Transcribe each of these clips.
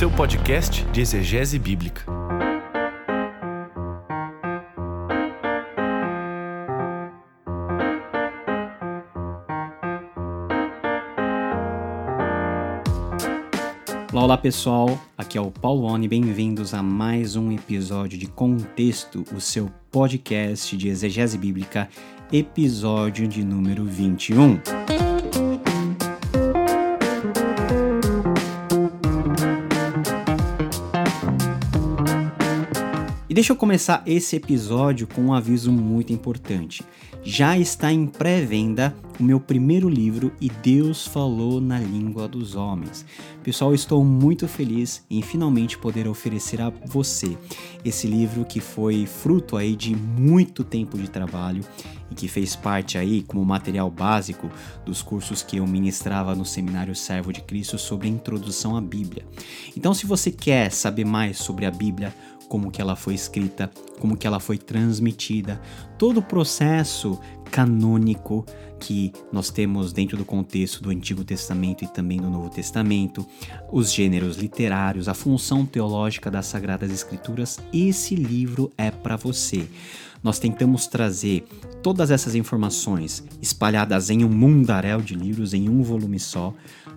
seu podcast de exegese bíblica. Olá, olá pessoal, aqui é o Paulo Oni, bem-vindos a mais um episódio de Contexto, o seu podcast de exegese bíblica, episódio de número 21. E deixa eu começar esse episódio com um aviso muito importante. Já está em pré-venda o meu primeiro livro E Deus Falou na Língua dos Homens. Pessoal, estou muito feliz em finalmente poder oferecer a você esse livro que foi fruto aí de muito tempo de trabalho e que fez parte aí como material básico dos cursos que eu ministrava no Seminário Servo de Cristo sobre a introdução à Bíblia. Então, se você quer saber mais sobre a Bíblia, como que ela foi escrita, como que ela foi transmitida, todo o processo canônico que nós temos dentro do contexto do Antigo Testamento e também do Novo Testamento, os gêneros literários, a função teológica das Sagradas Escrituras, esse livro é para você. Nós tentamos trazer todas essas informações espalhadas em um mundaréu de livros em um volume só,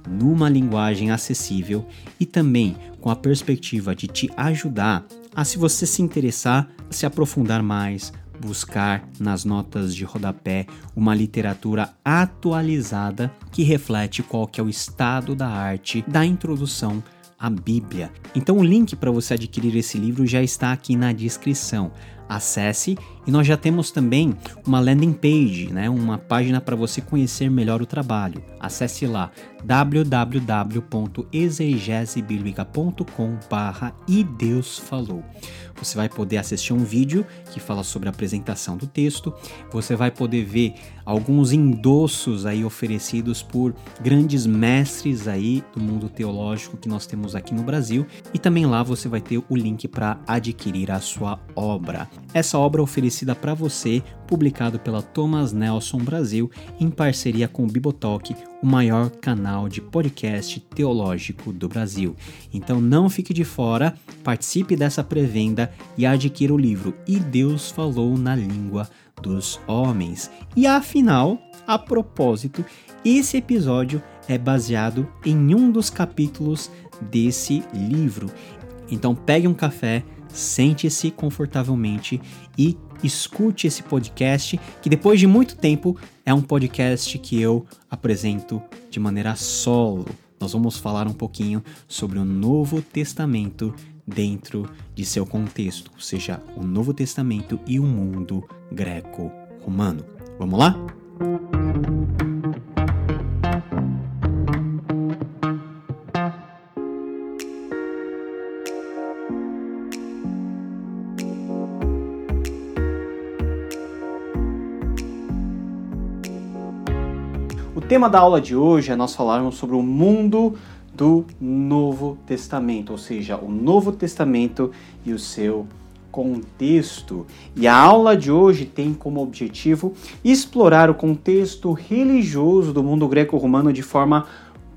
numa linguagem acessível e também com a perspectiva de te ajudar a, se você se interessar, se aprofundar mais, buscar nas notas de rodapé uma literatura atualizada que reflete qual que é o estado da arte da introdução à Bíblia. Então o link para você adquirir esse livro já está aqui na descrição. Acesse e nós já temos também uma landing page, né, uma página para você conhecer melhor o trabalho. Acesse lá www.exegesebiblica.com/barra e Deus falou. Você vai poder assistir um vídeo que fala sobre a apresentação do texto. Você vai poder ver alguns endossos aí oferecidos por grandes mestres aí do mundo teológico que nós temos aqui no Brasil. E também lá você vai ter o link para adquirir a sua obra. Essa obra é oferecida para você, publicado pela Thomas Nelson Brasil em parceria com o Bibotalk, o maior canal de podcast teológico do Brasil. Então não fique de fora, participe dessa pré-venda e adquira o livro E Deus Falou na Língua dos Homens. E afinal, a propósito, esse episódio é baseado em um dos capítulos desse livro. Então pegue um café, sente-se confortavelmente e escute esse podcast, que depois de muito tempo é um podcast que eu apresento de maneira solo. Nós vamos falar um pouquinho sobre o Novo Testamento dentro de seu contexto, ou seja, o Novo Testamento e o mundo greco-romano. Vamos lá? Tema da aula de hoje é nós falarmos sobre o mundo do Novo Testamento, ou seja, o Novo Testamento e o seu contexto. E a aula de hoje tem como objetivo explorar o contexto religioso do mundo greco-romano de forma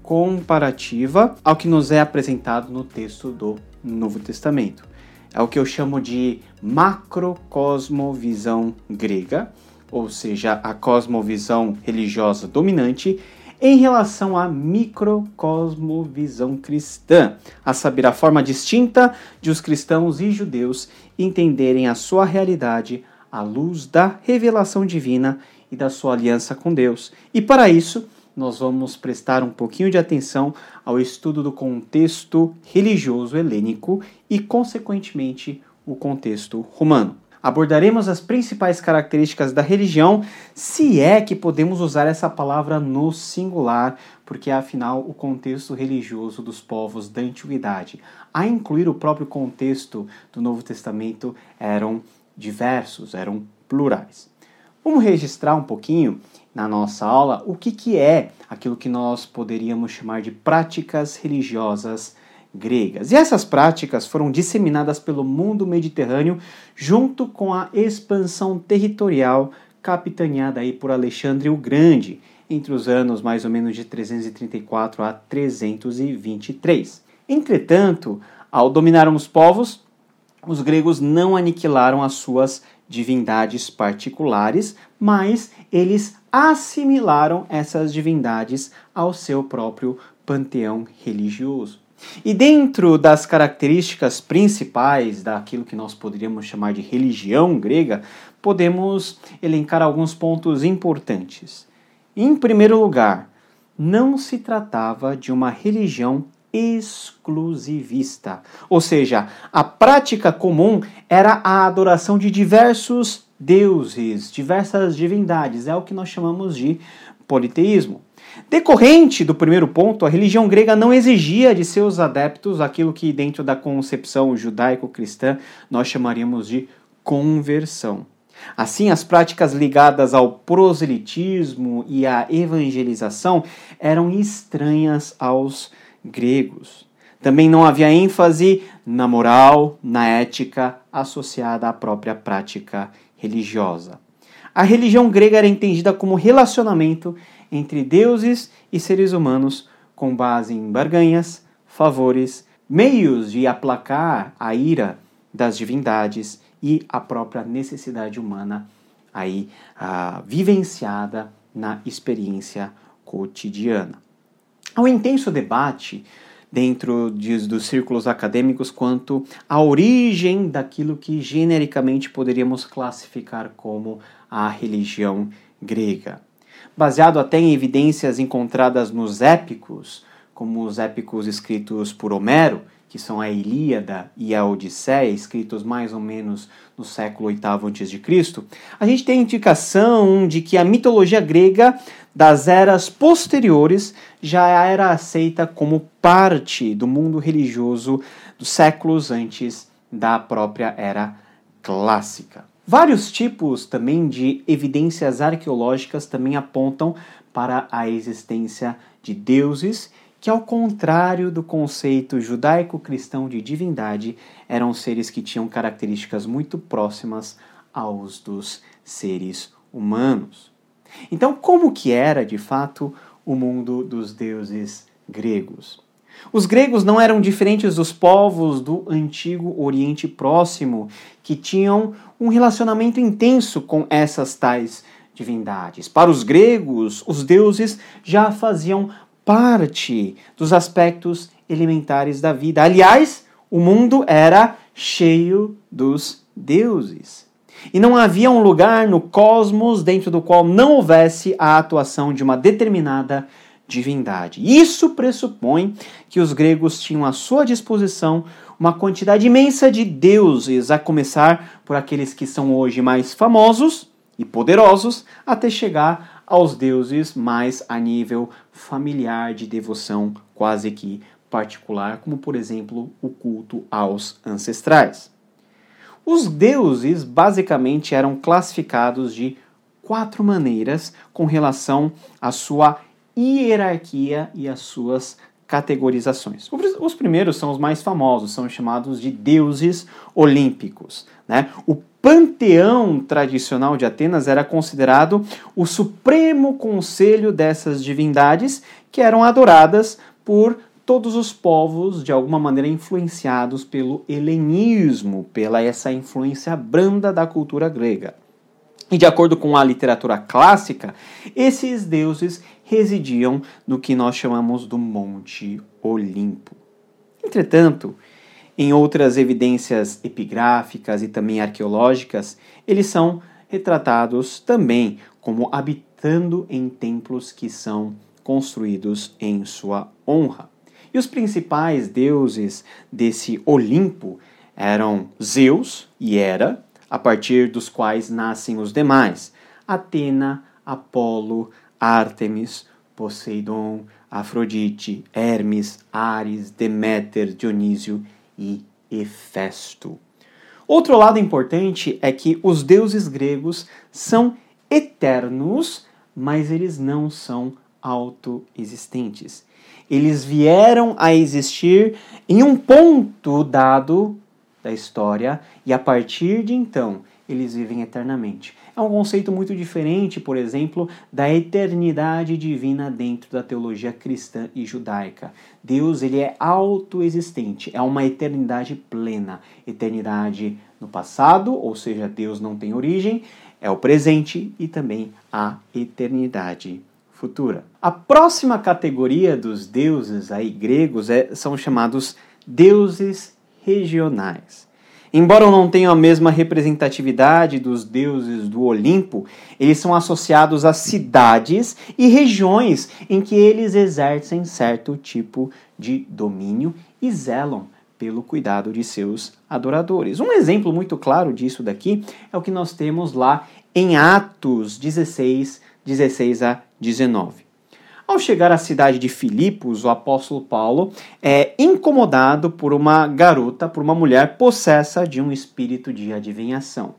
comparativa ao que nos é apresentado no texto do Novo Testamento. É o que eu chamo de macrocosmovisão grega ou seja, a cosmovisão religiosa dominante, em relação à microcosmovisão cristã, a saber, a forma distinta de os cristãos e judeus entenderem a sua realidade à luz da revelação divina e da sua aliança com Deus. E para isso, nós vamos prestar um pouquinho de atenção ao estudo do contexto religioso helênico e, consequentemente, o contexto romano abordaremos as principais características da religião, se é que podemos usar essa palavra no singular, porque afinal o contexto religioso dos povos da antiguidade, a incluir o próprio contexto do Novo Testamento, eram diversos, eram plurais. Vamos registrar um pouquinho na nossa aula o que, que é aquilo que nós poderíamos chamar de práticas religiosas gregas. E essas práticas foram disseminadas pelo mundo mediterrâneo junto com a expansão territorial capitaneada aí por Alexandre o Grande entre os anos mais ou menos de 334 a 323. Entretanto, ao dominarem os povos, os gregos não aniquilaram as suas divindades particulares, mas eles assimilaram essas divindades ao seu próprio panteão religioso. E dentro das características principais daquilo que nós poderíamos chamar de religião grega, podemos elencar alguns pontos importantes. Em primeiro lugar, não se tratava de uma religião exclusivista, ou seja, a prática comum era a adoração de diversos deuses, diversas divindades, é o que nós chamamos de politeísmo. Decorrente do primeiro ponto, a religião grega não exigia de seus adeptos aquilo que, dentro da concepção judaico-cristã, nós chamaríamos de conversão. Assim, as práticas ligadas ao proselitismo e à evangelização eram estranhas aos gregos. Também não havia ênfase na moral, na ética associada à própria prática religiosa. A religião grega era entendida como relacionamento entre deuses e seres humanos com base em barganhas, favores, meios de aplacar a ira das divindades e a própria necessidade humana aí ah, vivenciada na experiência cotidiana. Há um intenso debate dentro de, dos círculos acadêmicos quanto à origem daquilo que genericamente poderíamos classificar como a religião grega. Baseado até em evidências encontradas nos épicos, como os épicos escritos por Homero, que são a Ilíada e a Odisseia, escritos mais ou menos no século VIII a.C., a gente tem indicação de que a mitologia grega das eras posteriores já era aceita como parte do mundo religioso dos séculos antes da própria era clássica. Vários tipos também de evidências arqueológicas também apontam para a existência de deuses que, ao contrário do conceito judaico-cristão de divindade, eram seres que tinham características muito próximas aos dos seres humanos. Então, como que era de fato o mundo dos deuses gregos? Os gregos não eram diferentes dos povos do antigo Oriente Próximo, que tinham um relacionamento intenso com essas tais divindades. Para os gregos, os deuses já faziam parte dos aspectos elementares da vida. Aliás, o mundo era cheio dos deuses. E não havia um lugar no cosmos dentro do qual não houvesse a atuação de uma determinada divindade. Isso pressupõe que os gregos tinham à sua disposição uma quantidade imensa de deuses, a começar por aqueles que são hoje mais famosos e poderosos, até chegar aos deuses mais a nível familiar de devoção quase que particular, como por exemplo o culto aos ancestrais. Os deuses basicamente eram classificados de quatro maneiras com relação à sua hierarquia e às suas categorizações. Os primeiros são os mais famosos, são chamados de deuses olímpicos. Né? O panteão tradicional de Atenas era considerado o supremo conselho dessas divindades que eram adoradas por todos os povos de alguma maneira influenciados pelo helenismo, pela essa influência branda da cultura grega. E de acordo com a literatura clássica, esses deuses residiam no que nós chamamos do Monte Olimpo. Entretanto, em outras evidências epigráficas e também arqueológicas, eles são retratados também como habitando em templos que são construídos em sua honra. E os principais deuses desse Olimpo eram Zeus e Hera, a partir dos quais nascem os demais: Atena, Apolo, Ártemis, Poseidon, Afrodite, Hermes, Ares, Deméter, Dionísio e Hefesto. Outro lado importante é que os deuses gregos são eternos, mas eles não são autoexistentes. Eles vieram a existir em um ponto dado da história e a partir de então eles vivem eternamente. É um conceito muito diferente, por exemplo, da eternidade divina dentro da teologia cristã e judaica. Deus ele é autoexistente, é uma eternidade plena, eternidade no passado, ou seja, Deus não tem origem, é o presente e também a eternidade futura. A próxima categoria dos deuses aí gregos é, são chamados deuses regionais. Embora não tenham a mesma representatividade dos deuses do Olimpo, eles são associados a cidades e regiões em que eles exercem certo tipo de domínio e zelam pelo cuidado de seus adoradores. Um exemplo muito claro disso daqui é o que nós temos lá em Atos 16, 16 a 19. Ao chegar à cidade de Filipos, o apóstolo Paulo é incomodado por uma garota, por uma mulher possessa de um espírito de adivinhação.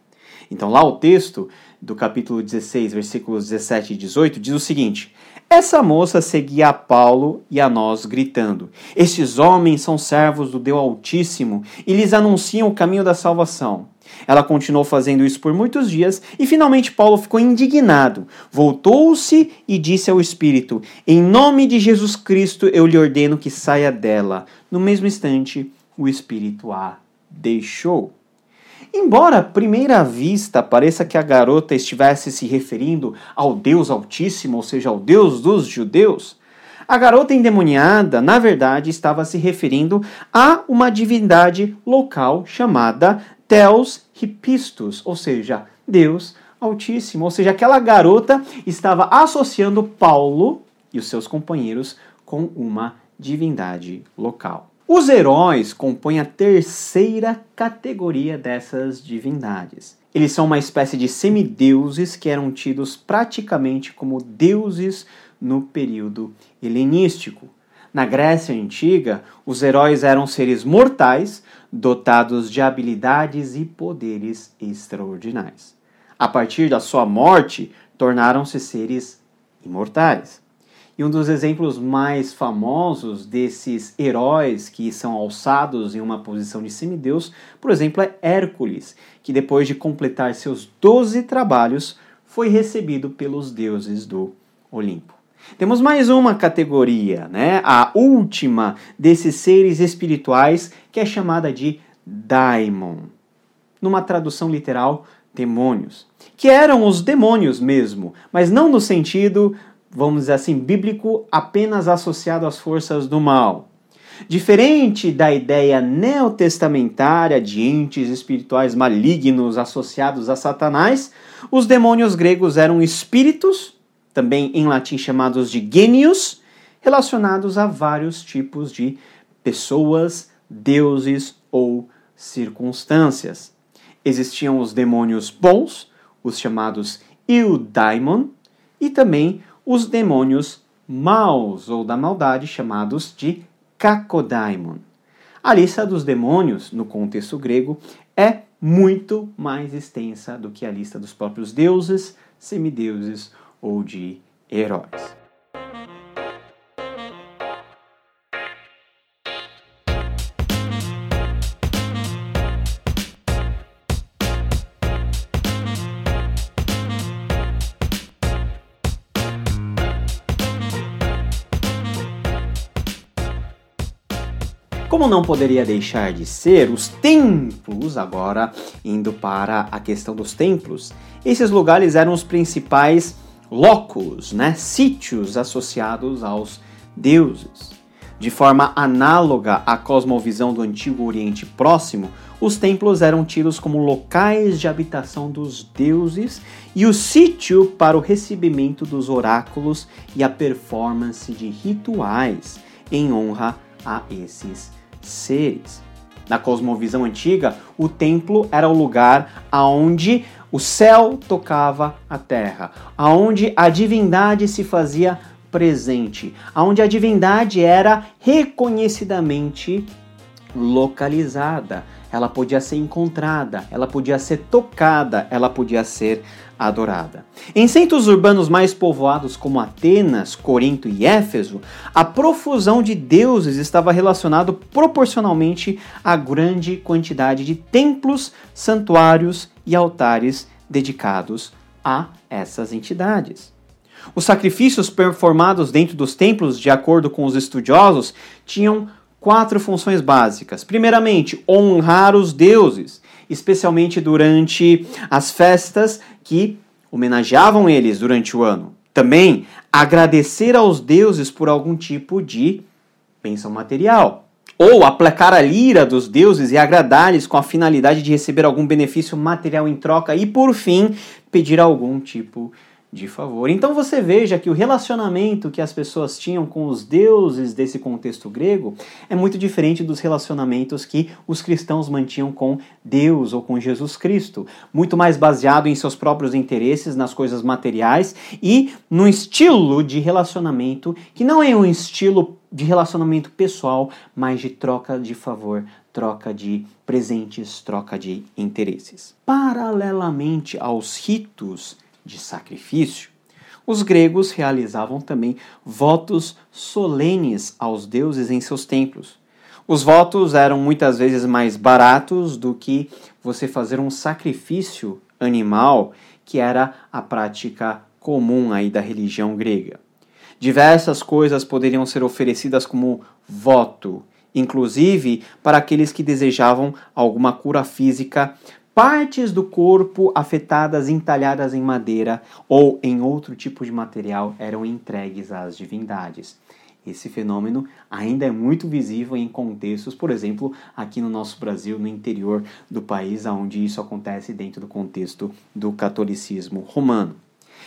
Então, lá o texto do capítulo 16, versículos 17 e 18 diz o seguinte: Essa moça seguia a Paulo e a nós, gritando: Estes homens são servos do Deus Altíssimo e lhes anunciam o caminho da salvação. Ela continuou fazendo isso por muitos dias e finalmente Paulo ficou indignado. Voltou-se e disse ao espírito: Em nome de Jesus Cristo eu lhe ordeno que saia dela. No mesmo instante, o espírito a deixou. Embora à primeira vista pareça que a garota estivesse se referindo ao Deus Altíssimo, ou seja, ao Deus dos judeus, a garota endemoniada, na verdade, estava se referindo a uma divindade local chamada Theos Hipistus, ou seja, Deus Altíssimo. Ou seja, aquela garota estava associando Paulo e os seus companheiros com uma divindade local. Os heróis compõem a terceira categoria dessas divindades. Eles são uma espécie de semideuses que eram tidos praticamente como deuses no período helenístico. Na Grécia Antiga, os heróis eram seres mortais dotados de habilidades e poderes extraordinários. A partir da sua morte, tornaram-se seres imortais. E um dos exemplos mais famosos desses heróis que são alçados em uma posição de semideus, por exemplo, é Hércules, que depois de completar seus doze trabalhos, foi recebido pelos deuses do Olimpo. Temos mais uma categoria, né? A última desses seres espirituais, que é chamada de daimon. Numa tradução literal, demônios. Que eram os demônios mesmo, mas não no sentido, vamos dizer assim, bíblico, apenas associado às forças do mal. Diferente da ideia neotestamentária de entes espirituais malignos associados a Satanás, os demônios gregos eram espíritos também em latim chamados de genius, relacionados a vários tipos de pessoas, deuses ou circunstâncias. Existiam os demônios bons, os chamados eudaimon, e também os demônios maus ou da maldade, chamados de kakodaimon. A lista dos demônios, no contexto grego, é muito mais extensa do que a lista dos próprios deuses, semideuses ou de heróis. Como não poderia deixar de ser, os templos, agora indo para a questão dos templos, esses lugares eram os principais locos, né, sítios associados aos deuses. De forma análoga à cosmovisão do Antigo Oriente Próximo, os templos eram tidos como locais de habitação dos deuses e o sítio para o recebimento dos oráculos e a performance de rituais em honra a esses seres. Na cosmovisão antiga, o templo era o lugar aonde o céu tocava a terra, aonde a divindade se fazia presente, aonde a divindade era reconhecidamente localizada. Ela podia ser encontrada, ela podia ser tocada, ela podia ser adorada. Em centros urbanos mais povoados como Atenas, Corinto e Éfeso, a profusão de deuses estava relacionado proporcionalmente à grande quantidade de templos, santuários e altares dedicados a essas entidades. Os sacrifícios performados dentro dos templos, de acordo com os estudiosos, tinham quatro funções básicas. Primeiramente, honrar os deuses, especialmente durante as festas que homenageavam eles durante o ano. Também agradecer aos deuses por algum tipo de bênção material. Ou aplacar a lira dos deuses e agradar-lhes com a finalidade de receber algum benefício material em troca. E por fim, pedir algum tipo de de favor. Então você veja que o relacionamento que as pessoas tinham com os deuses desse contexto grego é muito diferente dos relacionamentos que os cristãos mantinham com Deus ou com Jesus Cristo, muito mais baseado em seus próprios interesses, nas coisas materiais e no estilo de relacionamento que não é um estilo de relacionamento pessoal, mas de troca de favor, troca de presentes, troca de interesses. Paralelamente aos ritos de sacrifício, os gregos realizavam também votos solenes aos deuses em seus templos. Os votos eram muitas vezes mais baratos do que você fazer um sacrifício animal, que era a prática comum aí da religião grega. Diversas coisas poderiam ser oferecidas como voto, inclusive para aqueles que desejavam alguma cura física partes do corpo afetadas, entalhadas em madeira ou em outro tipo de material eram entregues às divindades. Esse fenômeno ainda é muito visível em contextos, por exemplo, aqui no nosso Brasil, no interior do país, onde isso acontece dentro do contexto do catolicismo romano.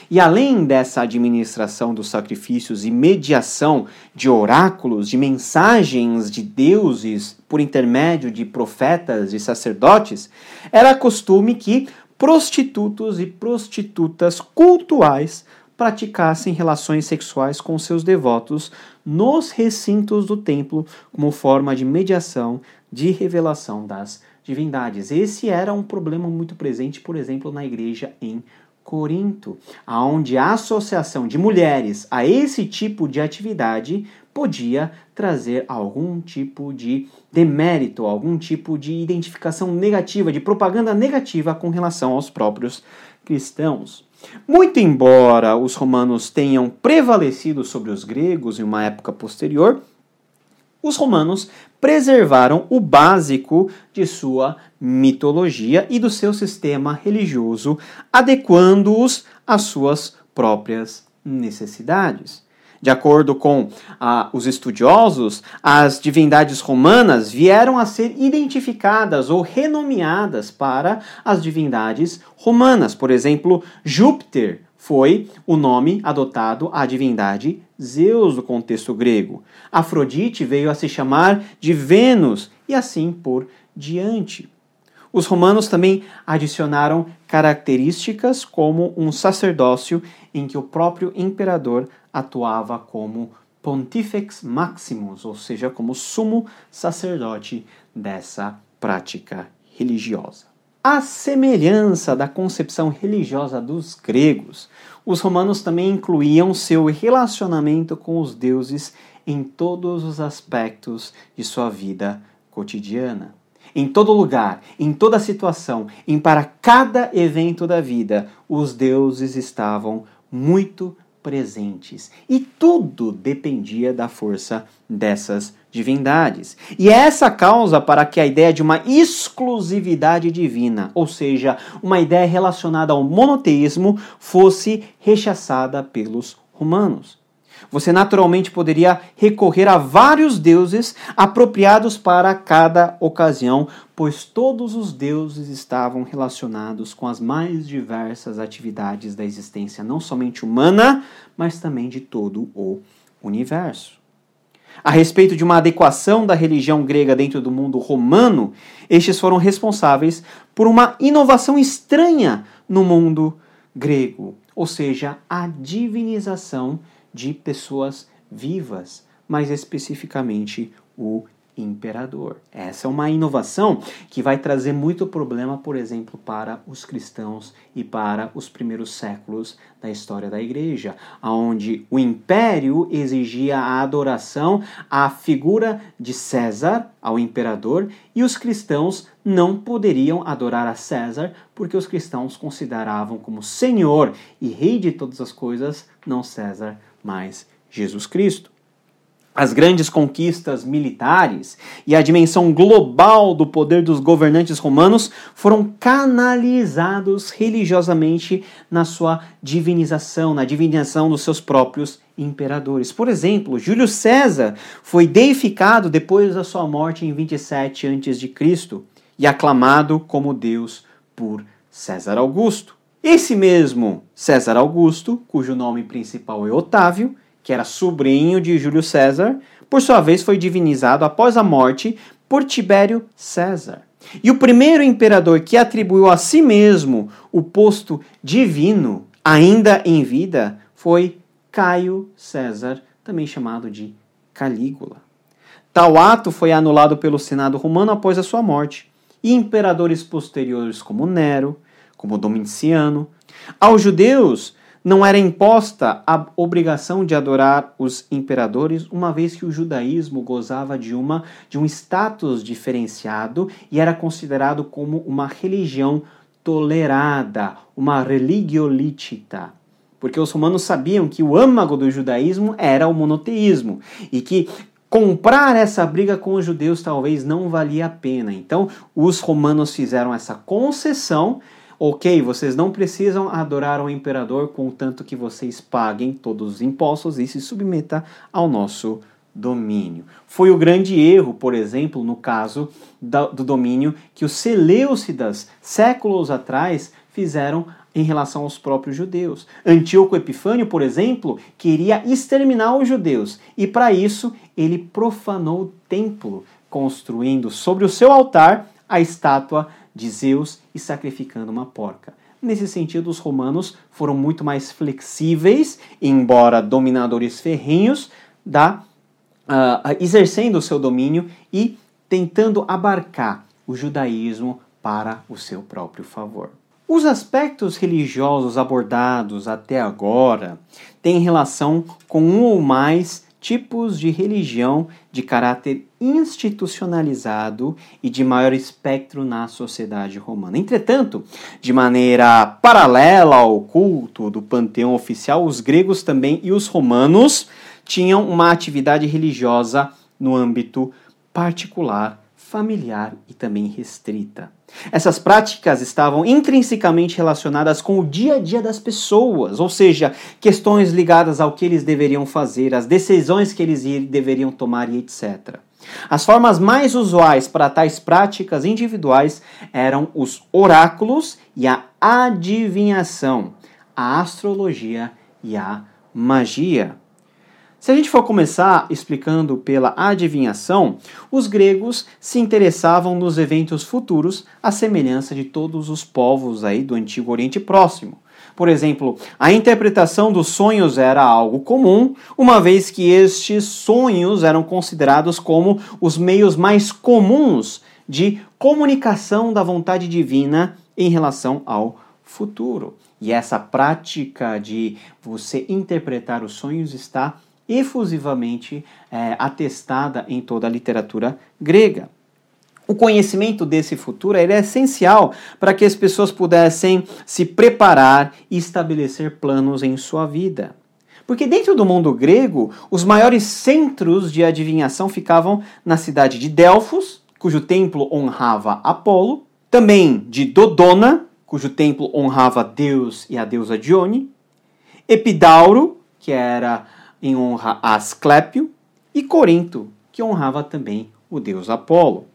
E além dessa administração dos sacrifícios e mediação de oráculos, de mensagens de deuses por intermédio de profetas e sacerdotes, era costume que prostitutos e prostitutas cultuais praticassem relações sexuais com seus devotos nos recintos do templo como forma de mediação de revelação das divindades. Esse era um problema muito presente, por exemplo, na igreja em Corinto, aonde a associação de mulheres a esse tipo de atividade podia trazer algum tipo de demérito, algum tipo de identificação negativa, de propaganda negativa com relação aos próprios cristãos. Muito embora os romanos tenham prevalecido sobre os gregos em uma época posterior, os romanos preservaram o básico de sua mitologia e do seu sistema religioso, adequando-os às suas próprias necessidades. De acordo com ah, os estudiosos, as divindades romanas vieram a ser identificadas ou renomeadas para as divindades romanas. Por exemplo, Júpiter foi o nome adotado à divindade Zeus no contexto grego. Afrodite veio a se chamar de Vênus e assim por diante. Os romanos também adicionaram características como um sacerdócio em que o próprio imperador atuava como Pontifex Maximus, ou seja, como sumo sacerdote dessa prática religiosa. A semelhança da concepção religiosa dos gregos, os romanos também incluíam seu relacionamento com os deuses em todos os aspectos de sua vida cotidiana. Em todo lugar, em toda situação, em para cada evento da vida, os deuses estavam muito presentes. E tudo dependia da força dessas divindades. E é essa causa para que a ideia de uma exclusividade divina, ou seja, uma ideia relacionada ao monoteísmo, fosse rechaçada pelos romanos. Você naturalmente poderia recorrer a vários deuses apropriados para cada ocasião, pois todos os deuses estavam relacionados com as mais diversas atividades da existência, não somente humana, mas também de todo o universo. A respeito de uma adequação da religião grega dentro do mundo romano, estes foram responsáveis por uma inovação estranha no mundo grego, ou seja, a divinização de pessoas vivas, mais especificamente o imperador. Essa é uma inovação que vai trazer muito problema, por exemplo, para os cristãos e para os primeiros séculos da história da igreja, onde o império exigia a adoração à figura de César, ao imperador, e os cristãos não poderiam adorar a César, porque os cristãos consideravam como Senhor e Rei de todas as coisas não César, mas Jesus Cristo as grandes conquistas militares e a dimensão global do poder dos governantes romanos foram canalizados religiosamente na sua divinização, na divinização dos seus próprios imperadores. Por exemplo, Júlio César foi deificado depois da sua morte em 27 a.C. e aclamado como Deus por César Augusto. Esse mesmo César Augusto, cujo nome principal é Otávio, que era sobrinho de Júlio César, por sua vez foi divinizado após a morte por Tibério César. E o primeiro imperador que atribuiu a si mesmo o posto divino, ainda em vida, foi Caio César, também chamado de Calígula. Tal ato foi anulado pelo Senado romano após a sua morte, e imperadores posteriores como Nero, como Domiciano, aos judeus não era imposta a obrigação de adorar os imperadores, uma vez que o judaísmo gozava de uma de um status diferenciado e era considerado como uma religião tolerada, uma religio licita. Porque os romanos sabiam que o âmago do judaísmo era o monoteísmo e que comprar essa briga com os judeus talvez não valia a pena. Então, os romanos fizeram essa concessão Ok, vocês não precisam adorar o imperador contanto que vocês paguem todos os impostos e se submeta ao nosso domínio. Foi o grande erro, por exemplo, no caso do domínio que os Seleucidas, séculos atrás, fizeram em relação aos próprios judeus. Antíoco Epifânio, por exemplo, queria exterminar os judeus e, para isso, ele profanou o templo, construindo sobre o seu altar a estátua de Zeus e sacrificando uma porca. Nesse sentido, os romanos foram muito mais flexíveis, embora dominadores ferrenhos, da, uh, exercendo o seu domínio e tentando abarcar o judaísmo para o seu próprio favor. Os aspectos religiosos abordados até agora têm relação com um ou mais tipos de religião de caráter institucionalizado e de maior espectro na sociedade romana. Entretanto, de maneira paralela ao culto do panteão oficial, os gregos também e os romanos tinham uma atividade religiosa no âmbito particular, familiar e também restrita. Essas práticas estavam intrinsecamente relacionadas com o dia a dia das pessoas, ou seja, questões ligadas ao que eles deveriam fazer, as decisões que eles deveriam tomar e etc. As formas mais usuais para tais práticas individuais eram os oráculos e a adivinhação, a astrologia e a magia. Se a gente for começar explicando pela adivinhação, os gregos se interessavam nos eventos futuros, à semelhança de todos os povos aí do Antigo Oriente Próximo. Por exemplo, a interpretação dos sonhos era algo comum, uma vez que estes sonhos eram considerados como os meios mais comuns de comunicação da vontade divina em relação ao futuro. E essa prática de você interpretar os sonhos está efusivamente é, atestada em toda a literatura grega. O conhecimento desse futuro é essencial para que as pessoas pudessem se preparar e estabelecer planos em sua vida. Porque dentro do mundo grego, os maiores centros de adivinhação ficavam na cidade de Delfos, cujo templo honrava Apolo, também de Dodona, cujo templo honrava Deus e a deusa Dione, Epidauro, que era em honra a Asclépio, e Corinto, que honrava também o deus Apolo.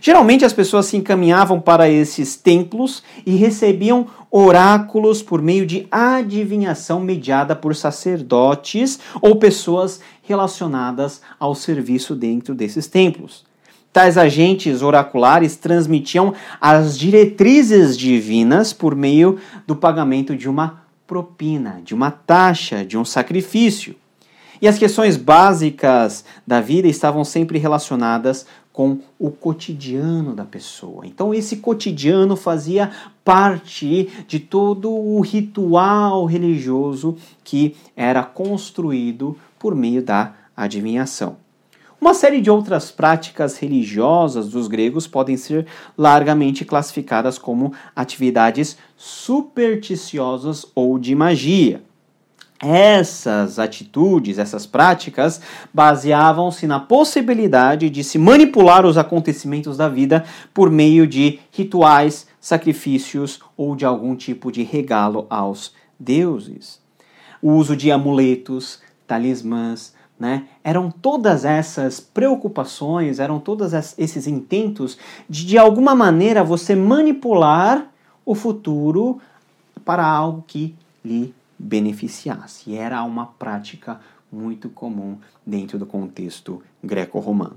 Geralmente as pessoas se encaminhavam para esses templos e recebiam oráculos por meio de adivinhação mediada por sacerdotes ou pessoas relacionadas ao serviço dentro desses templos. Tais agentes oraculares transmitiam as diretrizes divinas por meio do pagamento de uma propina, de uma taxa, de um sacrifício. E as questões básicas da vida estavam sempre relacionadas com o cotidiano da pessoa. Então, esse cotidiano fazia parte de todo o ritual religioso que era construído por meio da adivinhação. Uma série de outras práticas religiosas dos gregos podem ser largamente classificadas como atividades supersticiosas ou de magia. Essas atitudes, essas práticas, baseavam-se na possibilidade de se manipular os acontecimentos da vida por meio de rituais, sacrifícios ou de algum tipo de regalo aos deuses. O uso de amuletos, talismãs, né? Eram todas essas preocupações, eram todos esses intentos de de alguma maneira você manipular o futuro para algo que lhe beneficiasse. Era uma prática muito comum dentro do contexto greco-romano.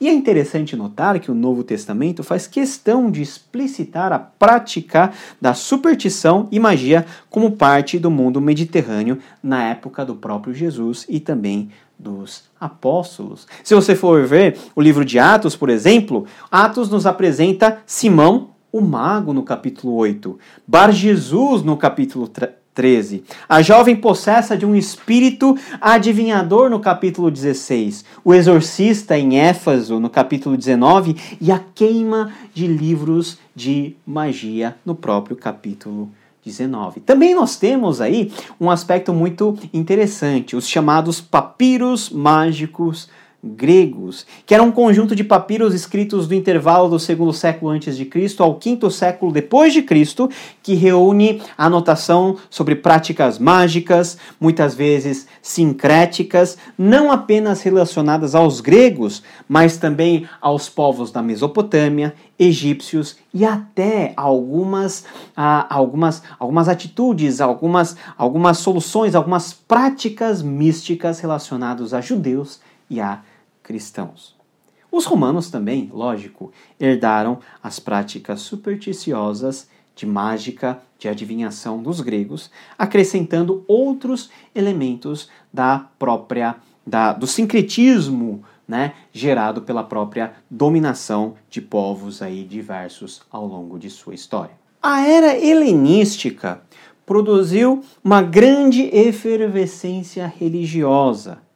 E é interessante notar que o Novo Testamento faz questão de explicitar a prática da superstição e magia como parte do mundo mediterrâneo na época do próprio Jesus e também dos apóstolos. Se você for ver o livro de Atos, por exemplo, Atos nos apresenta Simão, o mago, no capítulo 8, Bar Jesus, no capítulo 13, a jovem possessa de um espírito adivinhador, no capítulo 16, o exorcista em Éfaso, no capítulo 19, e a queima de livros de magia, no próprio capítulo 19. Também nós temos aí um aspecto muito interessante, os chamados papiros mágicos gregos, que era um conjunto de papiros escritos do intervalo do segundo século antes de Cristo ao quinto século depois de Cristo, que reúne anotação sobre práticas mágicas, muitas vezes sincréticas, não apenas relacionadas aos gregos, mas também aos povos da Mesopotâmia, egípcios e até algumas, ah, algumas, algumas atitudes, algumas, algumas soluções, algumas práticas místicas relacionadas a judeus e a cristãos. Os romanos também, lógico, herdaram as práticas supersticiosas de mágica, de adivinhação dos gregos, acrescentando outros elementos da própria da, do sincretismo né, gerado pela própria dominação de povos aí diversos ao longo de sua história. A era helenística produziu uma grande efervescência religiosa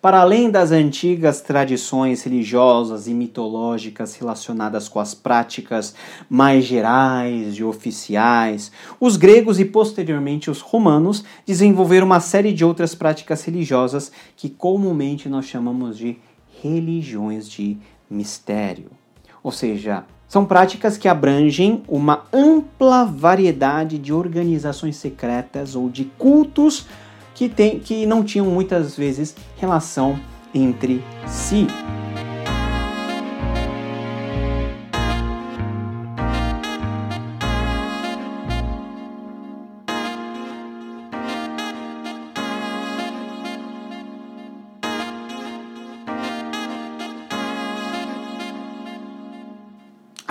para além das antigas tradições religiosas e mitológicas relacionadas com as práticas mais gerais e oficiais, os gregos e posteriormente os romanos desenvolveram uma série de outras práticas religiosas que comumente nós chamamos de religiões de mistério. Ou seja, são práticas que abrangem uma ampla variedade de organizações secretas ou de cultos que, tem, que não tinham muitas vezes relação entre si.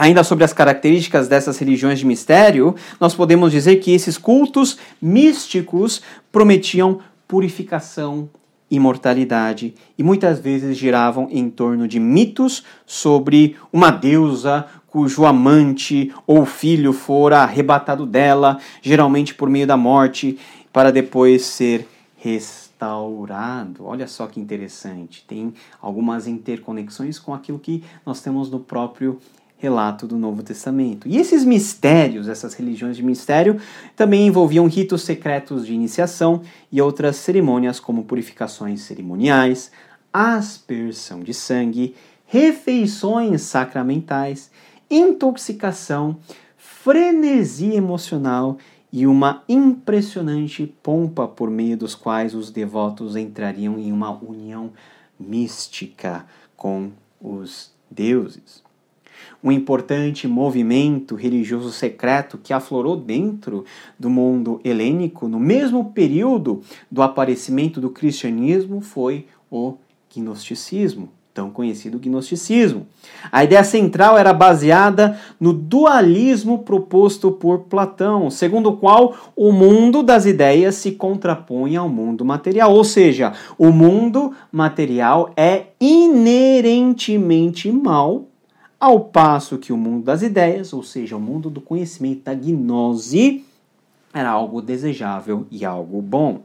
Ainda sobre as características dessas religiões de mistério, nós podemos dizer que esses cultos místicos prometiam purificação, imortalidade e muitas vezes giravam em torno de mitos sobre uma deusa cujo amante ou filho fora arrebatado dela, geralmente por meio da morte, para depois ser restaurado. Olha só que interessante, tem algumas interconexões com aquilo que nós temos no próprio relato do Novo Testamento. E esses mistérios, essas religiões de mistério, também envolviam ritos secretos de iniciação e outras cerimônias como purificações cerimoniais, aspersão de sangue, refeições sacramentais, intoxicação, frenesi emocional e uma impressionante pompa por meio dos quais os devotos entrariam em uma união mística com os deuses um importante movimento religioso secreto que aflorou dentro do mundo helênico no mesmo período do aparecimento do cristianismo foi o gnosticismo, tão conhecido gnosticismo. A ideia central era baseada no dualismo proposto por Platão, segundo o qual o mundo das ideias se contrapõe ao mundo material, ou seja, o mundo material é inerentemente mal, ao passo que o mundo das ideias, ou seja, o mundo do conhecimento da gnose, era algo desejável e algo bom.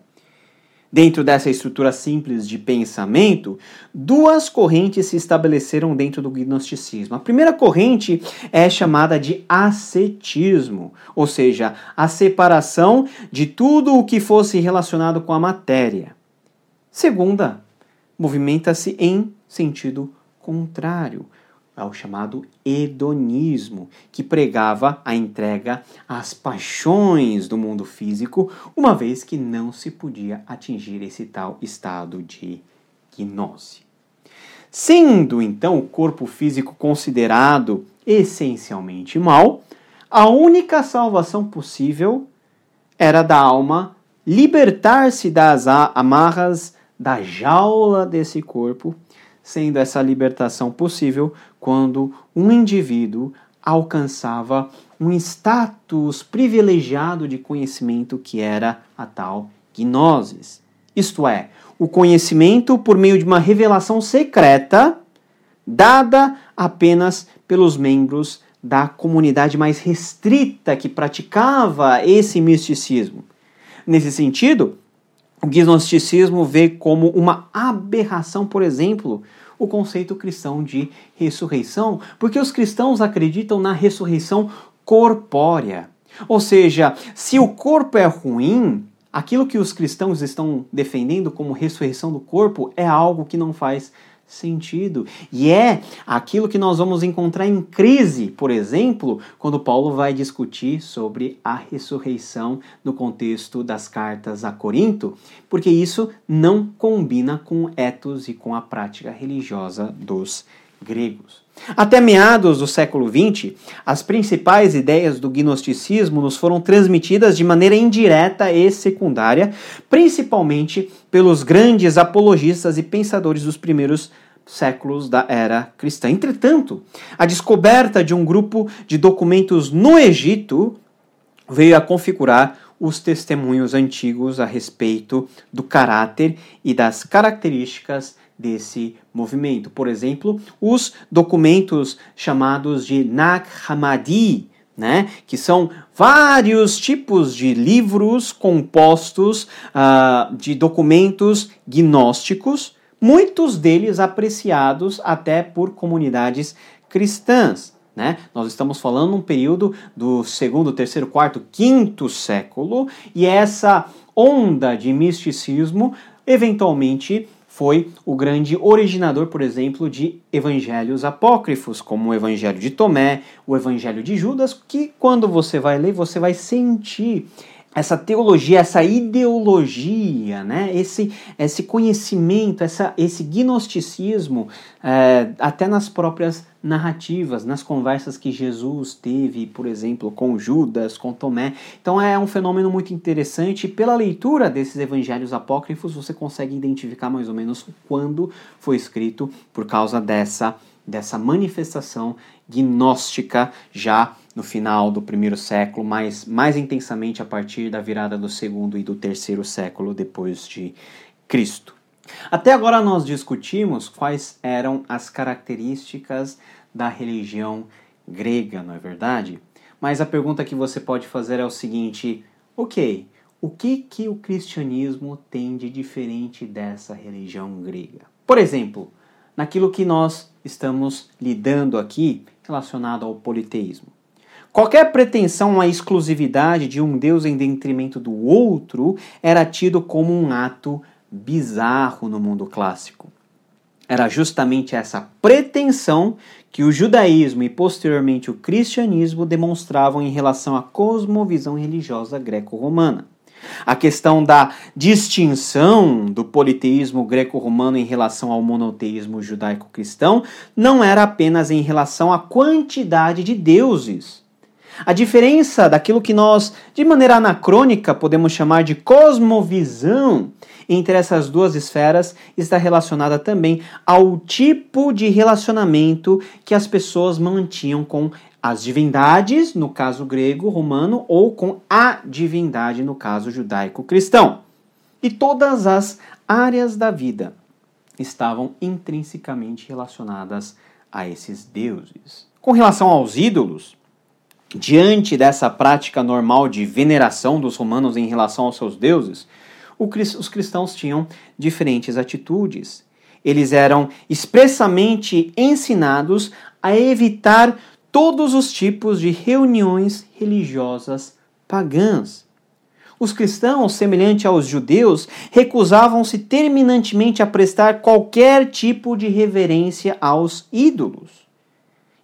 Dentro dessa estrutura simples de pensamento, duas correntes se estabeleceram dentro do gnosticismo. A primeira corrente é chamada de ascetismo, ou seja, a separação de tudo o que fosse relacionado com a matéria. Segunda, movimenta-se em sentido contrário, ao chamado hedonismo, que pregava a entrega às paixões do mundo físico, uma vez que não se podia atingir esse tal estado de gnose. Sendo então o corpo físico considerado essencialmente mal, a única salvação possível era da alma libertar-se das amarras da jaula desse corpo sendo essa libertação possível quando um indivíduo alcançava um status privilegiado de conhecimento que era a tal gnosis. Isto é, o conhecimento por meio de uma revelação secreta dada apenas pelos membros da comunidade mais restrita que praticava esse misticismo. Nesse sentido, o gnosticismo vê como uma aberração, por exemplo, o conceito cristão de ressurreição, porque os cristãos acreditam na ressurreição corpórea. Ou seja, se o corpo é ruim, aquilo que os cristãos estão defendendo como ressurreição do corpo é algo que não faz sentido. E é aquilo que nós vamos encontrar em crise, por exemplo, quando Paulo vai discutir sobre a ressurreição no contexto das cartas a Corinto, porque isso não combina com o ethos e com a prática religiosa dos gregos. Até meados do século XX, as principais ideias do gnosticismo nos foram transmitidas de maneira indireta e secundária, principalmente pelos grandes apologistas e pensadores dos primeiros séculos da era cristã. Entretanto, a descoberta de um grupo de documentos no Egito veio a configurar os testemunhos antigos a respeito do caráter e das características desse movimento. Por exemplo, os documentos chamados de Nag Hammadi, né, que são vários tipos de livros compostos uh, de documentos gnósticos, muitos deles apreciados até por comunidades cristãs. Né? Nós estamos falando um período do segundo, terceiro, quarto, quinto século, e essa onda de misticismo eventualmente foi o grande originador, por exemplo, de evangelhos apócrifos, como o Evangelho de Tomé, o Evangelho de Judas, que quando você vai ler, você vai sentir essa teologia, essa ideologia, né? esse, esse conhecimento, essa, esse gnosticismo, é, até nas próprias narrativas, nas conversas que Jesus teve, por exemplo, com Judas, com Tomé. Então é um fenômeno muito interessante. Pela leitura desses evangelhos apócrifos, você consegue identificar mais ou menos quando foi escrito por causa dessa, dessa manifestação gnóstica já no final do primeiro século, mas mais intensamente a partir da virada do segundo e do terceiro século depois de Cristo. Até agora nós discutimos quais eram as características da religião grega, não é verdade? Mas a pergunta que você pode fazer é o seguinte: ok, o que, que o cristianismo tem de diferente dessa religião grega? Por exemplo, naquilo que nós estamos lidando aqui relacionado ao politeísmo. Qualquer pretensão à exclusividade de um Deus em detrimento do outro era tido como um ato bizarro no mundo clássico. Era justamente essa pretensão que o judaísmo e posteriormente o cristianismo demonstravam em relação à cosmovisão religiosa greco-romana. A questão da distinção do politeísmo greco-romano em relação ao monoteísmo judaico-cristão não era apenas em relação à quantidade de deuses, A diferença daquilo que nós, de maneira anacrônica, podemos chamar de cosmovisão entre essas duas esferas está relacionada também ao tipo de relacionamento que as pessoas mantinham com as divindades, no caso grego, romano, ou com a divindade, no caso judaico-cristão. E todas as áreas da vida estavam intrinsecamente relacionadas a esses deuses. Com relação aos ídolos, diante dessa prática normal de veneração dos romanos em relação aos seus deuses, os cristãos tinham diferentes atitudes. Eles eram expressamente ensinados a evitar todos os tipos de reuniões religiosas pagãs. Os cristãos, semelhante aos judeus, recusavam-se terminantemente a prestar qualquer tipo de reverência aos ídolos.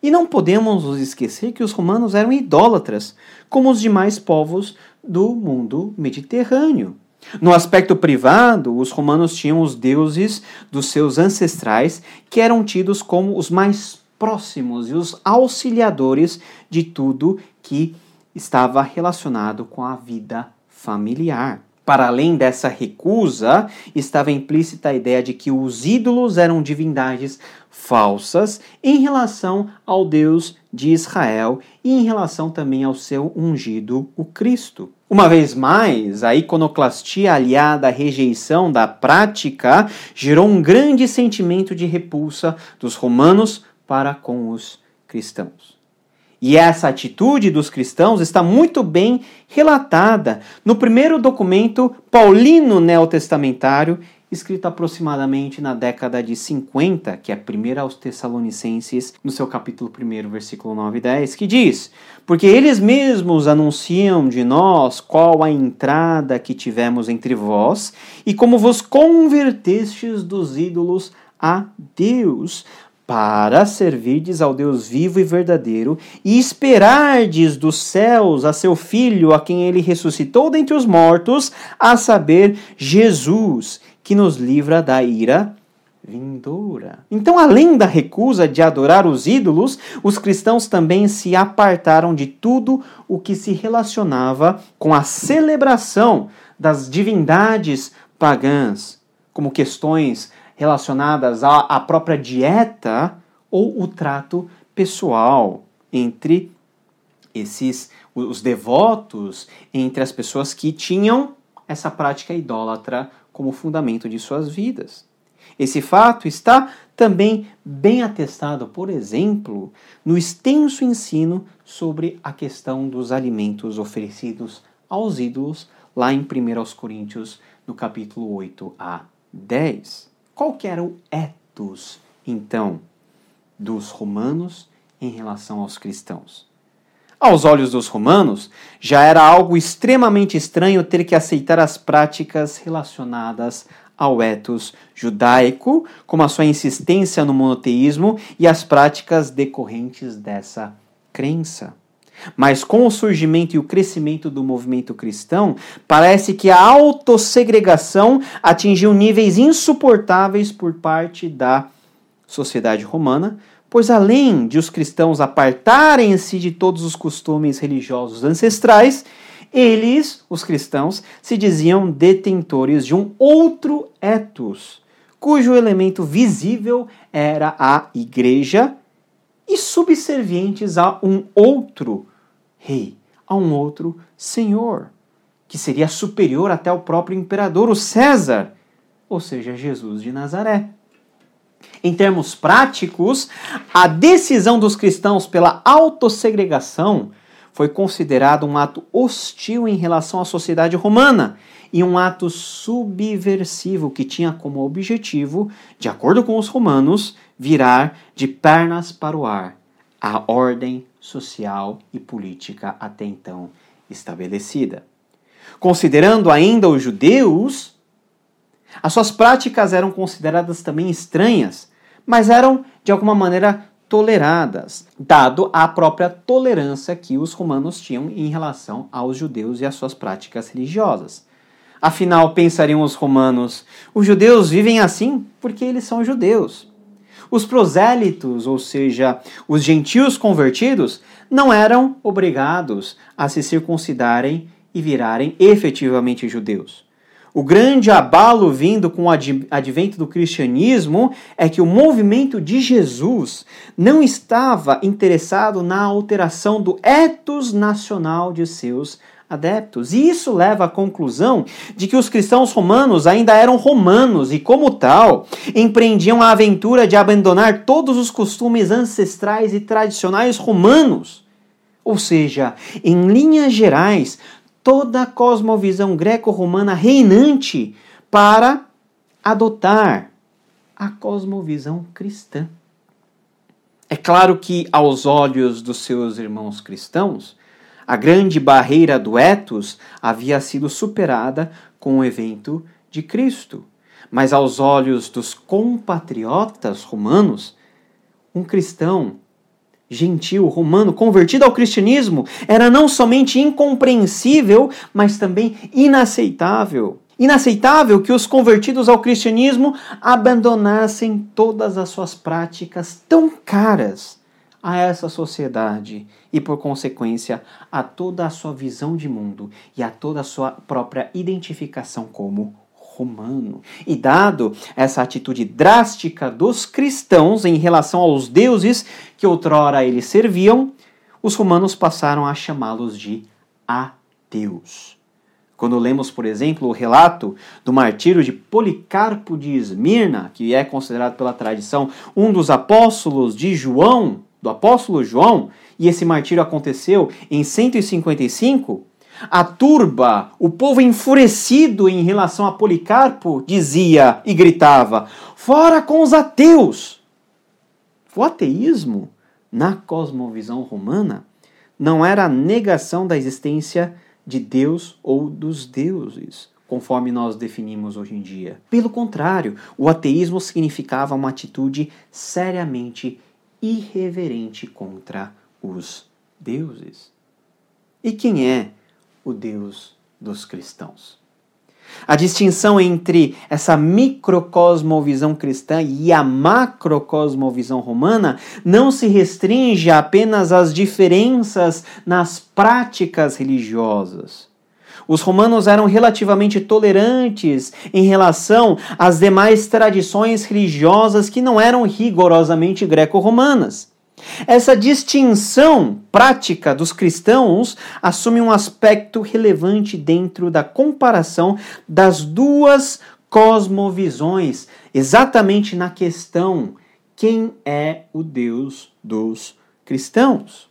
E não podemos nos esquecer que os romanos eram idólatras, como os demais povos do mundo mediterrâneo. No aspecto privado, os romanos tinham os deuses dos seus ancestrais, que eram tidos como os mais próximos e os auxiliadores de tudo que estava relacionado com a vida familiar. Para além dessa recusa, estava implícita a ideia de que os ídolos eram divindades falsas em relação ao Deus de Israel e em relação também ao seu ungido, o Cristo. Uma vez mais, a iconoclastia aliada à rejeição da prática gerou um grande sentimento de repulsa dos romanos para com os cristãos. E essa atitude dos cristãos está muito bem relatada no primeiro documento paulino neotestamentário, escrito aproximadamente na década de 50, que é a primeira aos Tessalonicenses, no seu capítulo 1, versículo 9 e 10, que diz: Porque eles mesmos anunciam de nós qual a entrada que tivemos entre vós, e como vos convertestes dos ídolos a Deus, para servirdes ao Deus vivo e verdadeiro e esperardes dos céus a seu Filho, a quem ele ressuscitou dentre os mortos, a saber, Jesus, que nos livra da ira vindoura. Então, além da recusa de adorar os ídolos, os cristãos também se apartaram de tudo o que se relacionava com a celebração das divindades pagãs, como questões relacionadas à, à própria dieta ou o trato pessoal entre esses os devotos, entre as pessoas que tinham essa prática idólatra como fundamento de suas vidas. Esse fato está também bem atestado, por exemplo, no extenso ensino sobre a questão dos alimentos oferecidos aos ídolos, lá em 1 Coríntios, no capítulo 8 a 10. Qual que era o ethos, então, dos romanos em relação aos cristãos? Aos olhos dos romanos, já era algo extremamente estranho ter que aceitar as práticas relacionadas ao ethos judaico, como a sua insistência no monoteísmo e as práticas decorrentes dessa crença. Mas com o surgimento e o crescimento do movimento cristão, parece que a autossegregação atingiu níveis insuportáveis por parte da sociedade romana, pois além de os cristãos apartarem-se de todos os costumes religiosos ancestrais, eles, os cristãos, se diziam detentores de um outro ethos, cujo elemento visível era a igreja e subservientes a um outro rei, a um outro senhor, que seria superior até ao próprio imperador, o César, ou seja, Jesus de Nazaré. Em termos práticos, a decisão dos cristãos pela autossegregação foi considerado um ato hostil em relação à sociedade romana e um ato subversivo que tinha como objetivo, de acordo com os romanos, virar de pernas para o ar a ordem social e política até então estabelecida. Considerando ainda os judeus, as suas práticas eram consideradas também estranhas, mas eram de alguma maneira toleradas, dado a própria tolerância que os romanos tinham em relação aos judeus e às suas práticas religiosas. Afinal, pensariam os romanos, os judeus vivem assim porque eles são judeus. Os prosélitos, ou seja, os gentios convertidos, não eram obrigados a se circuncidarem e virarem efetivamente judeus. O grande abalo vindo com o advento do cristianismo é que o movimento de Jesus não estava interessado na alteração do etos nacional de seus adeptos. E isso leva à conclusão de que os cristãos romanos ainda eram romanos e, como tal, empreendiam a aventura de abandonar todos os costumes ancestrais e tradicionais romanos. Ou seja, em linhas gerais, toda a cosmovisão greco-romana reinante para adotar a cosmovisão cristã. É claro que, aos olhos dos seus irmãos cristãos, a grande barreira do etos havia sido superada com o evento de Cristo. Mas aos olhos dos compatriotas romanos, um cristão gentil romano convertido ao cristianismo era não somente incompreensível, mas também inaceitável. Inaceitável que os convertidos ao cristianismo abandonassem todas as suas práticas tão caras a essa sociedade e, por consequência, a toda a sua visão de mundo e a toda a sua própria identificação como romano. E dado essa atitude drástica dos cristãos em relação aos deuses que outrora eles serviam, os romanos passaram a chamá-los de ateus. Quando lemos, por exemplo, o relato do martírio de Policarpo de Esmirna, que é considerado pela tradição um dos apóstolos de João, do apóstolo João, e esse martírio aconteceu em 155, a turba, o povo enfurecido em relação a Policarpo, dizia e gritava: Fora com os ateus! O ateísmo, na cosmovisão romana, não era a negação da existência de Deus ou dos deuses, conforme nós definimos hoje em dia. Pelo contrário, o ateísmo significava uma atitude seriamente irreverente contra os deuses. E quem é o Deus dos cristãos? A distinção entre essa microcosmovisão cristã e a macrocosmovisão romana não se restringe apenas às diferenças nas práticas religiosas. Os romanos eram relativamente tolerantes em relação às demais tradições religiosas que não eram rigorosamente greco-romanas. Essa distinção prática dos cristãos assume um aspecto relevante dentro da comparação das duas cosmovisões, exatamente na questão: quem é o Deus dos cristãos?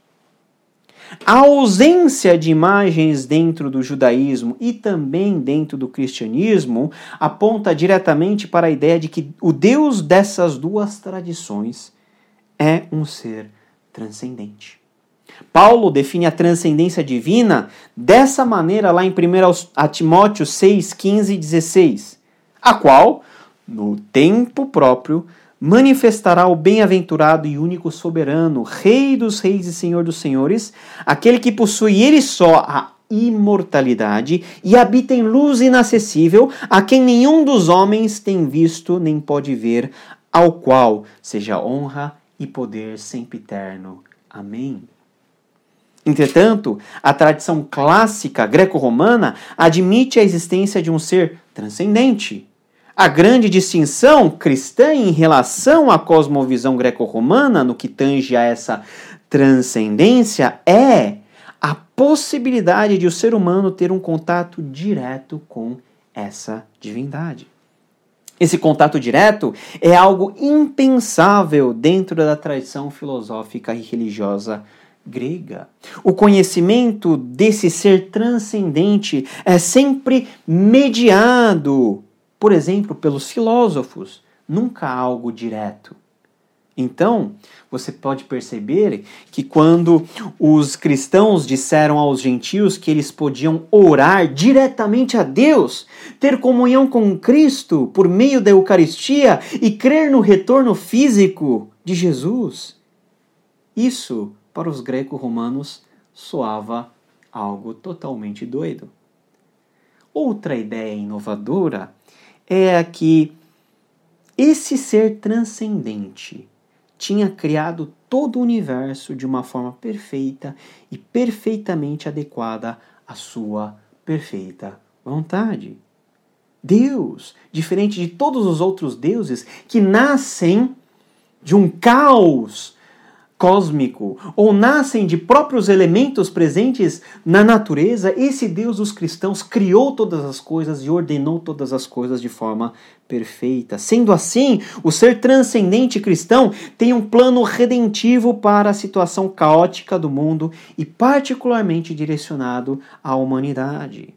A ausência de imagens dentro do judaísmo e também dentro do cristianismo aponta diretamente para a ideia de que o Deus dessas duas tradições é um ser transcendente. Paulo define a transcendência divina dessa maneira lá em 1 Timóteo 6, 15 e 16, a qual, no tempo próprio, manifestará o bem-aventurado e único soberano, Rei dos reis e Senhor dos senhores, aquele que possui ele só a imortalidade e habita em luz inacessível, a quem nenhum dos homens tem visto nem pode ver, ao qual seja honra e poder sempre eterno. Amém. Entretanto, a tradição clássica greco-romana admite a existência de um ser transcendente, a grande distinção cristã em relação à cosmovisão greco-romana, no que tange a essa transcendência, é a possibilidade de o ser humano ter um contato direto com essa divindade. Esse contato direto é algo impensável dentro da tradição filosófica e religiosa grega. O conhecimento desse ser transcendente é sempre mediado por exemplo, pelos filósofos, nunca algo direto. Então, você pode perceber que quando os cristãos disseram aos gentios que eles podiam orar diretamente a Deus, ter comunhão com Cristo por meio da Eucaristia e crer no retorno físico de Jesus, isso para os greco-romanos soava algo totalmente doido. Outra ideia inovadora é a que esse ser transcendente tinha criado todo o universo de uma forma perfeita e perfeitamente adequada à sua perfeita vontade. Deus, diferente de todos os outros deuses que nascem de um caos cósmico ou nascem de próprios elementos presentes na natureza, esse Deus dos cristãos criou todas as coisas e ordenou todas as coisas de forma perfeita. Sendo assim, o ser transcendente cristão tem um plano redentivo para a situação caótica do mundo e particularmente direcionado à humanidade.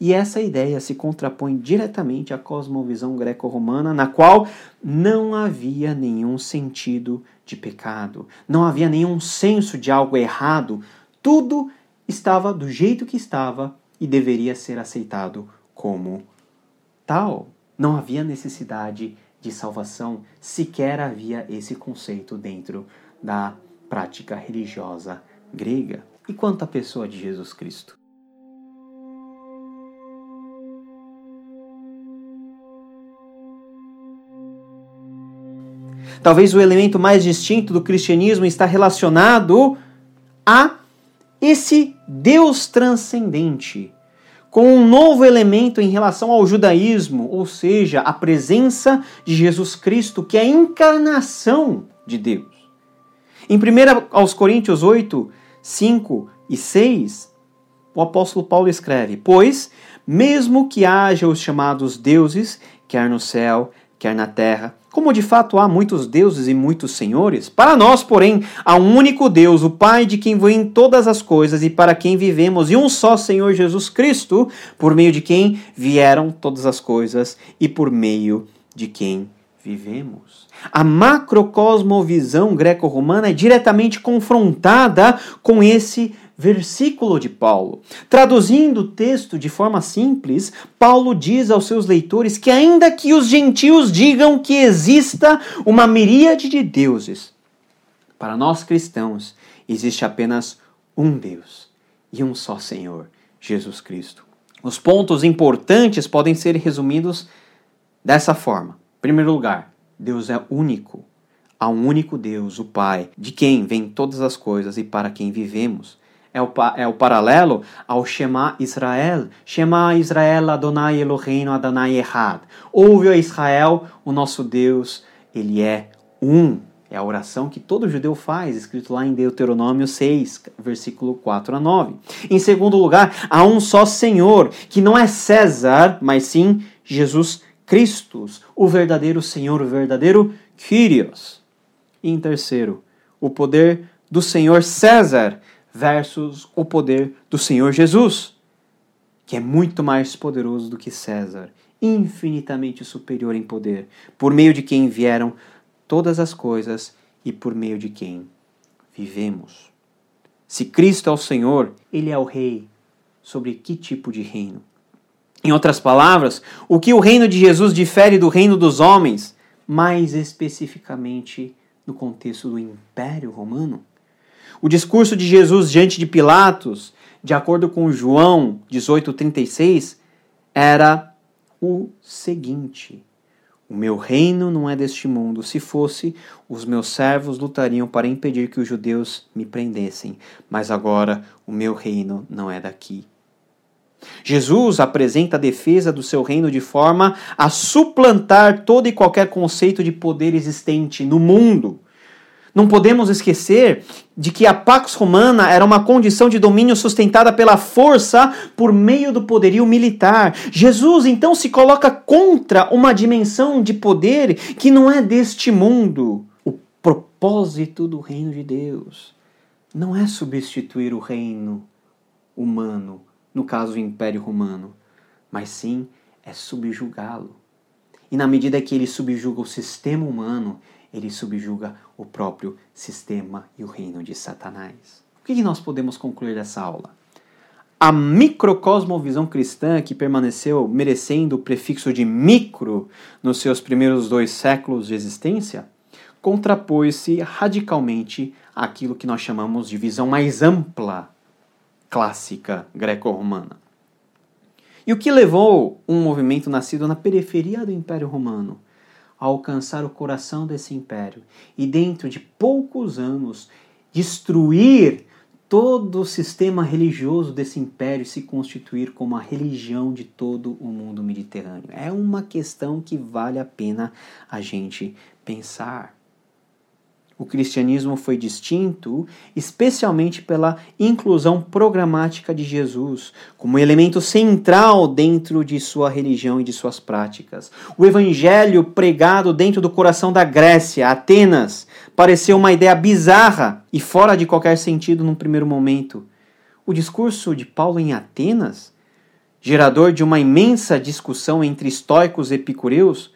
E essa ideia se contrapõe diretamente à cosmovisão greco-romana, na qual não havia nenhum sentido de pecado, não havia nenhum senso de algo errado, tudo estava do jeito que estava e deveria ser aceitado como tal. Não havia necessidade de salvação, sequer havia esse conceito dentro da prática religiosa grega. E quanto à pessoa de Jesus Cristo? Talvez o elemento mais distinto do cristianismo está relacionado a esse Deus transcendente, com um novo elemento em relação ao judaísmo, ou seja, a presença de Jesus Cristo, que é a encarnação de Deus. Em 1 aos Coríntios 8, 5 e 6, o apóstolo Paulo escreve: Pois, mesmo que haja os chamados deuses, quer no céu, quer na terra, como de fato há muitos deuses e muitos senhores, para nós, porém, há um único Deus, o Pai de quem vêm todas as coisas e para quem vivemos, e um só Senhor Jesus Cristo, por meio de quem vieram todas as coisas e por meio de quem vivemos. A macrocosmovisão greco-romana é diretamente confrontada com esse versículo de Paulo. Traduzindo o texto de forma simples, Paulo diz aos seus leitores que, ainda que os gentios digam que exista uma miríade de deuses, para nós cristãos existe apenas um Deus e um só Senhor, Jesus Cristo. Os pontos importantes podem ser resumidos dessa forma. Em primeiro lugar, Deus é único. Há um único Deus, o Pai, de quem vêm todas as coisas e para quem vivemos é o, é o paralelo ao Shema Israel. Shema Israel Adonai Eloheinu Adonai Echad. Ouve, a Israel, o nosso Deus, ele é um. É a oração que todo judeu faz, escrito lá em Deuteronômio 6, versículo 4 a 9. Em segundo lugar, há um só Senhor, que não é César, mas sim Jesus Cristo, o verdadeiro Senhor, o verdadeiro Kyrios. E em terceiro, o poder do Senhor César, versus o poder do Senhor Jesus, que é muito mais poderoso do que César, infinitamente superior em poder, por meio de quem vieram todas as coisas e por meio de quem vivemos. Se Cristo é o Senhor, Ele é o Rei. Sobre que tipo de reino? Em outras palavras, o que o reino de Jesus difere do reino dos homens, mais especificamente no contexto do Império Romano? O discurso de Jesus diante de Pilatos, de acordo com João 18,36, era o seguinte: O meu reino não é deste mundo. Se fosse, os meus servos lutariam para impedir que os judeus me prendessem. Mas agora o meu reino não é daqui. Jesus apresenta a defesa do seu reino de forma a suplantar todo e qualquer conceito de poder existente no mundo. Não podemos esquecer de que a Pax Romana era uma condição de domínio sustentada pela força por meio do poderio militar. Jesus então se coloca contra uma dimensão de poder que não é deste mundo. O propósito do reino de Deus não é substituir o reino humano, no caso o Império Romano, mas sim é subjugá-lo. E na medida que ele subjuga o sistema humano, ele subjuga o próprio sistema e o reino de Satanás. O que nós podemos concluir dessa aula? A microcosmovisão cristã, que permaneceu merecendo o prefixo de micro nos seus primeiros dois séculos de existência, contrapôs-se radicalmente àquilo que nós chamamos de visão mais ampla, clássica greco-romana. E o que levou um movimento nascido na periferia do Império Romano a alcançar o coração desse império e, dentro de poucos anos, destruir todo o sistema religioso desse império e se constituir como a religião de todo o mundo mediterrâneo. É uma questão que vale a pena a gente pensar. O cristianismo foi distinto especialmente pela inclusão programática de Jesus como elemento central dentro de sua religião e de suas práticas. O evangelho pregado dentro do coração da Grécia, Atenas, pareceu uma ideia bizarra e fora de qualquer sentido num primeiro momento. O discurso de Paulo em Atenas, gerador de uma imensa discussão entre estoicos e epicureus,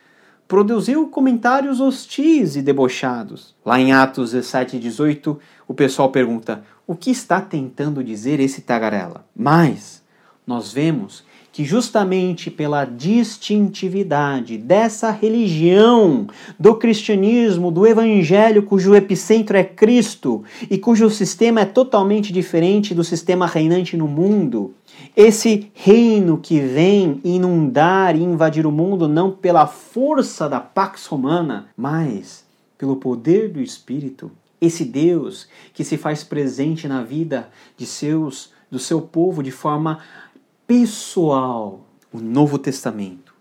produziu comentários hostis e debochados. Lá em Atos 17 e 18, o pessoal pergunta: o que está tentando dizer esse tagarela? Mas nós vemos que justamente pela distintividade dessa religião, do cristianismo, do evangelho, cujo epicentro é Cristo e cujo sistema é totalmente diferente do sistema reinante no mundo, esse reino que vem inundar e invadir o mundo não pela força da Pax Romana, mas pelo poder do Espírito. Esse Deus que se faz presente na vida de seus do seu povo de forma pessoal. O Novo Testamento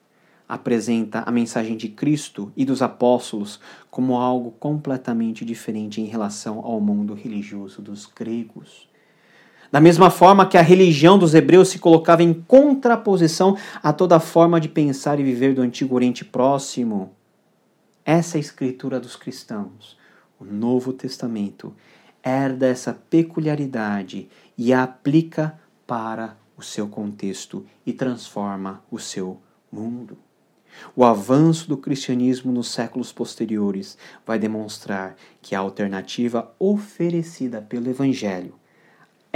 apresenta a mensagem de Cristo e dos apóstolos como algo completamente diferente em relação ao mundo religioso dos gregos. Da mesma forma que a religião dos hebreus se colocava em contraposição a toda forma de pensar e viver do Antigo Oriente Próximo, essa é escritura dos cristãos, o Novo Testamento, herda essa peculiaridade e a aplica para o seu contexto e transforma o seu mundo. O avanço do cristianismo nos séculos posteriores vai demonstrar que a alternativa oferecida pelo Evangelho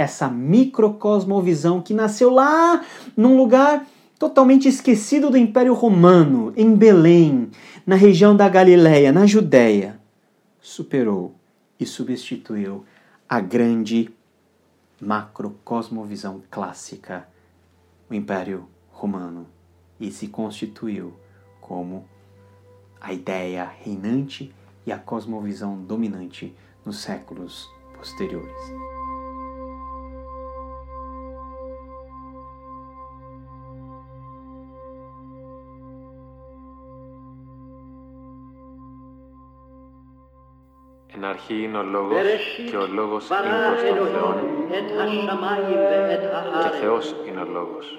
essa microcosmovisão que nasceu lá num lugar totalmente esquecido do Império Romano, em Belém, na região da Galileia, na Judéia, superou e substituiu a grande macrocosmovisão clássica, o Império Romano, e se constituiu como a ideia reinante e a cosmovisão dominante nos séculos posteriores. Εν αρχή είναι ο Λόγος και ο Λόγος είναι προς τον Θεόν. και Θεός είναι ο Λόγος.